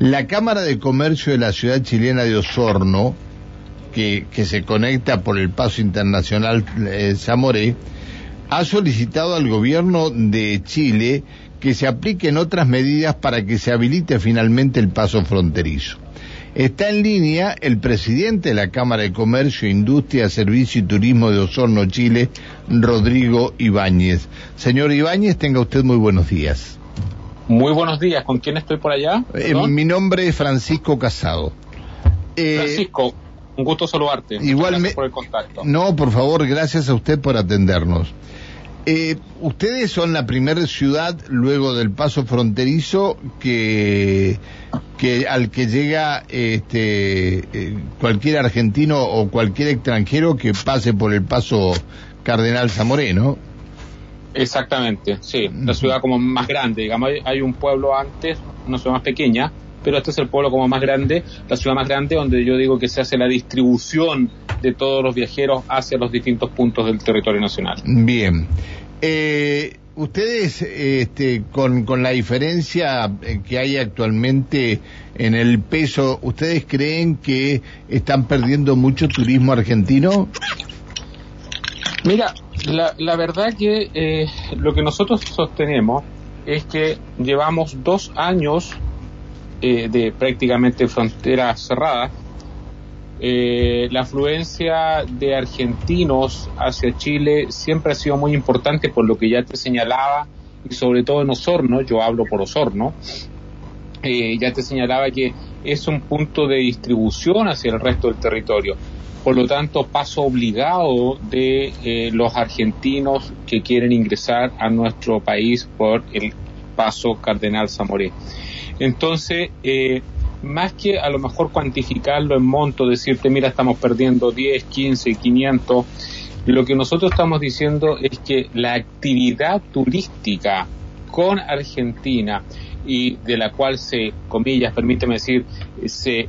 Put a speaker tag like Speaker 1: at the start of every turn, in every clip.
Speaker 1: La Cámara de Comercio de la ciudad chilena de Osorno, que, se conecta por el paso internacional eh, Zamoré, ha solicitado al gobierno de Chile que se apliquen otras medidas para que se habilite finalmente el paso fronterizo. Está en línea el presidente de la Cámara de Comercio, Industria, Servicio y Turismo de Osorno, Chile, Rodrigo Ibáñez. Señor Ibáñez, tenga usted muy buenos días.
Speaker 2: Muy buenos días. ¿Con quién estoy por allá?
Speaker 1: Eh, mi nombre es Francisco Casado.
Speaker 2: Eh, Francisco, un gusto saludarte.
Speaker 1: Igualmente. por el contacto. No, por favor, gracias a usted por atendernos. Eh, ustedes son la primera ciudad luego del paso fronterizo que, que al que llega este, eh, cualquier argentino o cualquier extranjero que pase por el paso Cardenal Zamoreno.
Speaker 2: Exactamente, sí, la ciudad como más grande, digamos, hay un pueblo antes, una ciudad más pequeña, pero este es el pueblo como más grande, la ciudad más grande donde yo digo que se hace la distribución de todos los viajeros hacia los distintos puntos del territorio nacional.
Speaker 1: Bien. Eh, ustedes, este, con, con la diferencia que hay actualmente en el peso, ¿ustedes creen que están perdiendo mucho turismo argentino?
Speaker 2: Mira, la, la verdad que eh, lo que nosotros sostenemos es que llevamos dos años eh, de prácticamente frontera cerrada eh, la afluencia de argentinos hacia Chile siempre ha sido muy importante por lo que ya te señalaba y sobre todo en Osorno, yo hablo por Osorno, eh, ya te señalaba que es un punto de distribución hacia el resto del territorio. Por lo tanto, paso obligado de eh, los argentinos que quieren ingresar a nuestro país por el paso Cardenal Zamoré. Entonces, eh, más que a lo mejor cuantificarlo en monto, decirte, mira, estamos perdiendo 10, 15, 500, lo que nosotros estamos diciendo es que la actividad turística con Argentina y de la cual se, comillas, permíteme decir, se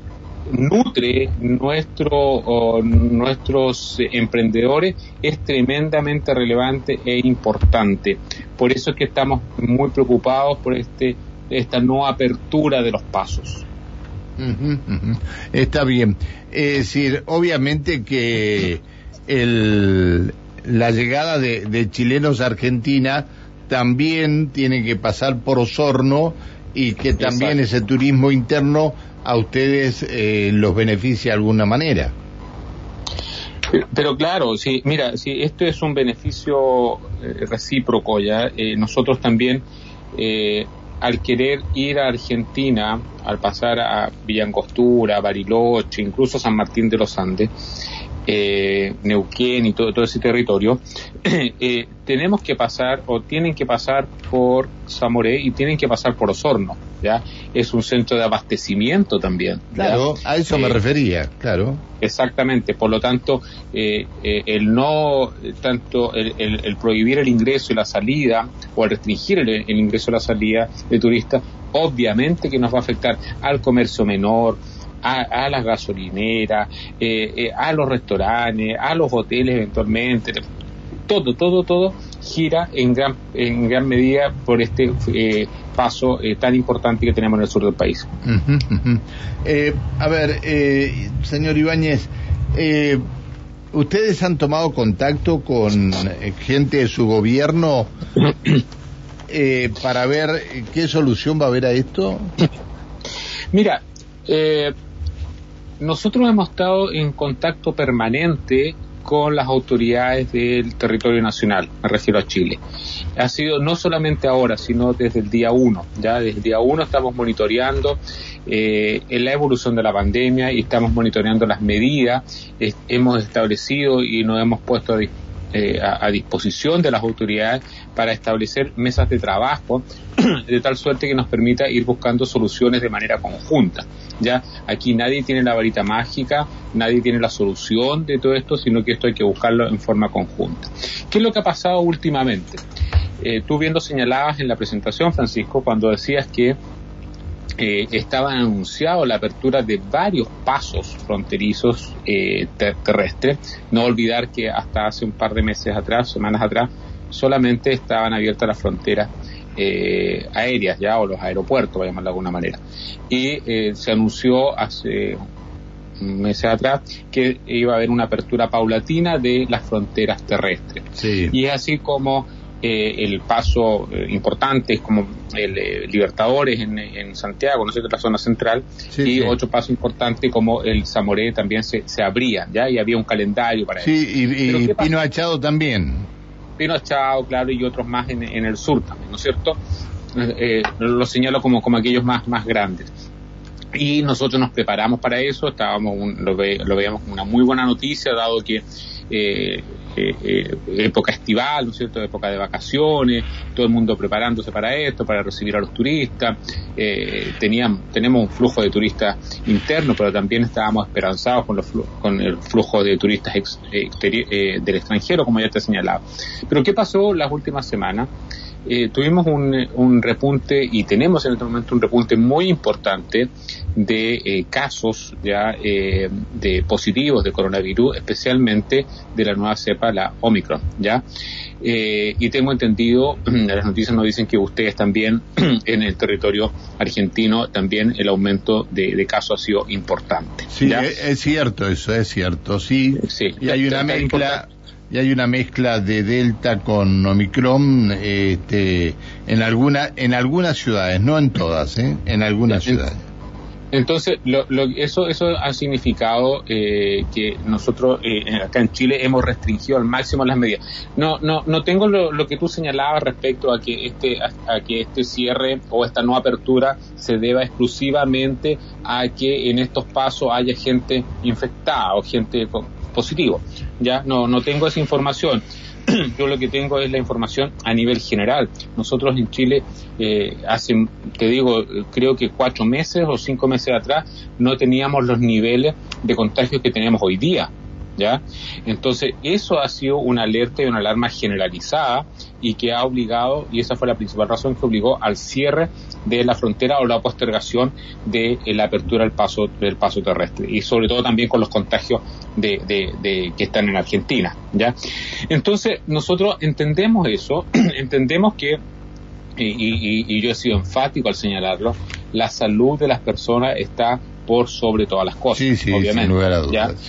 Speaker 2: nutre nuestro, nuestros emprendedores es tremendamente relevante e importante. Por eso es que estamos muy preocupados por este, esta nueva apertura de los pasos.
Speaker 1: Está bien. Es decir, obviamente que el, la llegada de, chilenos a Argentina también tiene que pasar por Osorno y que también ese turismo interno a ustedes eh, los beneficia de alguna manera.
Speaker 2: Pero, claro, sí, mira, si esto es un beneficio eh, recíproco ya, eh, nosotros también eh, al querer ir a Argentina, al pasar a Villangostura, Bariloche, incluso San Martín de los Andes, eh, Neuquén y todo, todo ese territorio, eh, tenemos que pasar o tienen que pasar por Zamoré y tienen que pasar por Osorno, ¿ya? Es un centro de abastecimiento también.
Speaker 1: Claro, a eso me eh, refería, claro.
Speaker 2: Exactamente, por lo tanto, eh, el no, tanto el, prohibir el ingreso y la salida o el restringir el, ingreso y la salida de turistas, obviamente que nos va a afectar al comercio menor, a, las gasolineras, eh, eh, a los restaurantes, a los hoteles eventualmente, todo, todo, todo gira en gran, en gran medida por este eh, paso tan importante que tenemos en el sur del país.
Speaker 1: a ver, señor Ibáñez, ¿ustedes han tomado contacto con gente de su gobierno para ver qué solución va a haber a esto?
Speaker 2: Mira, eh, nosotros hemos estado en contacto permanente con las autoridades del territorio nacional, me refiero a Chile. Ha sido no solamente ahora, sino desde el día uno. Ya desde el día uno estamos monitoreando eh, la evolución de la pandemia y estamos monitoreando las medidas. hemos establecido y nos hemos puesto a, eh, a, disposición de las autoridades para establecer mesas de trabajo de tal suerte que nos permita ir buscando soluciones de manera conjunta. Ya aquí nadie tiene la varita mágica, nadie tiene la solución de todo esto, sino que esto hay que buscarlo en forma conjunta. ¿Qué es lo que ha pasado últimamente? Eh, tú viendo señalabas en la presentación, Francisco, cuando decías que eh, estaba anunciado la apertura de varios pasos fronterizos eh, terrestres. No olvidar que hasta hace un par de meses atrás, semanas atrás, solamente estaban abiertas las fronteras eh, aéreas ya o los aeropuertos, voy a llamarlo de alguna manera. Y eh, se anunció hace meses atrás que iba a haber una apertura paulatina de las fronteras terrestres. Y es así como eh, el paso eh, importante como el eh, Libertadores en, Santiago, no sé, la zona central, y otro paso importante como el Zamoré también se, se abría, ¿ya? Y había un calendario para
Speaker 1: eso. Sí, y, Pino Achado también.
Speaker 2: Pino Achado, claro, y otros más en, el sur también, ¿no es cierto? lo señalo como, como aquellos más, más grandes. Y nosotros nos preparamos para eso, estábamos lo, lo veíamos como una muy buena noticia, dado que eh, eh, época estival, ¿no es cierto?, época de vacaciones, todo el mundo preparándose para esto, para recibir a los turistas. Eh, teníamos, tenemos un flujo de turistas interno, pero también estábamos esperanzados con, los con el flujo de turistas eh, del extranjero, como ya te he señalado. Pero ¿qué pasó las últimas semanas? Eh, tuvimos un, un, repunte y tenemos en este momento un repunte muy importante de eh, casos ya eh, de positivos de coronavirus, especialmente de la nueva cepa, la Omicron, ya. y tengo entendido, las noticias nos dicen que ustedes también en el territorio argentino también el aumento de, casos ha sido importante.
Speaker 1: Sí, es, cierto eso, es cierto, sí. sí y hay una mezcla y hay una mezcla de Delta con Omicron este, en, alguna, en algunas ciudades, no en todas, ¿eh? en algunas ciudades.
Speaker 2: Entonces, lo, eso, eso ha significado eh, que nosotros eh, acá en Chile hemos restringido al máximo las medidas. No, no, no tengo lo, que tú señalabas respecto a que este, a, que este cierre o esta no apertura se deba exclusivamente a que en estos pasos haya gente infectada o gente positivo. Ya no, no tengo esa información. Yo lo que tengo es la información a nivel general. Nosotros en Chile, eh, hace, te digo, creo que cuatro meses o cinco meses atrás, no teníamos los niveles de contagios que tenemos hoy día. ¿Ya? Entonces, eso ha sido una alerta y una alarma generalizada y que ha obligado, y esa fue la principal razón que obligó al cierre de la frontera o la postergación de la apertura del paso, del paso terrestre y sobre todo también con los contagios de, de, que están en Argentina, ¿ya? Entonces, nosotros entendemos eso, entendemos que y, y, yo he sido enfático al señalarlo, la salud de las personas está por sobre todas las cosas, obviamente.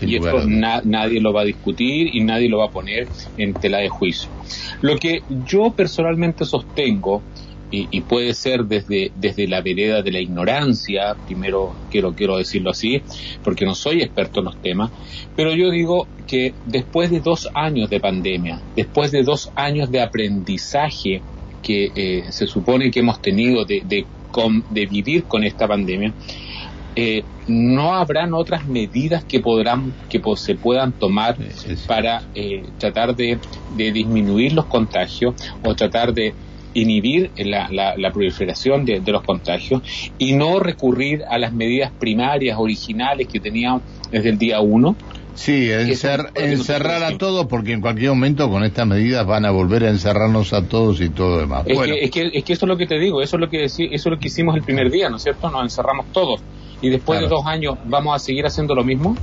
Speaker 2: y esto nadie lo va a discutir y nadie lo va a poner en tela de juicio. Lo que yo personalmente sostengo y, puede ser desde, desde la vereda de la ignorancia, primero quiero, quiero decirlo así, porque no soy experto en los temas, pero yo digo que después de dos años de pandemia, después de dos años de aprendizaje que eh, se supone que hemos tenido de, de, de vivir con esta pandemia, eh, no habrán otras medidas que podrán que se puedan tomar para eh, tratar de, de disminuir los contagios o tratar de inhibir la, la, proliferación de, los contagios y no recurrir a las medidas primarias originales que teníamos desde el día uno.
Speaker 1: Sí, encerrar a todos porque en cualquier momento con estas medidas van a volver a encerrarnos a todos y todo demás.
Speaker 2: Es, que, es, que, es que eso es lo que te digo, eso es lo que, eso es lo que hicimos el primer día, ¿no es cierto? Nos encerramos todos y después de dos años vamos a seguir haciendo lo mismo.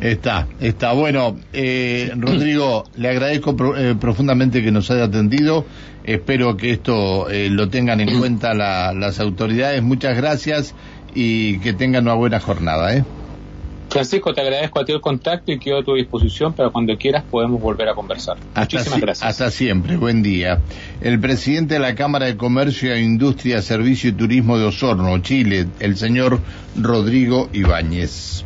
Speaker 1: Está, está. Bueno, eh, Rodrigo, le agradezco eh, profundamente que nos haya atendido. Espero que esto eh, lo tengan en cuenta las autoridades. Muchas gracias y que tengan una buena jornada. ¿eh?
Speaker 2: Francisco, te agradezco a ti el contacto y quedo a tu disposición para cuando quieras podemos volver a conversar. Muchísimas gracias.
Speaker 1: Hasta siempre, buen día. El presidente de la Cámara de Comercio, e Industria, Servicio y Turismo de Osorno, Chile, el señor Rodrigo Ibáñez.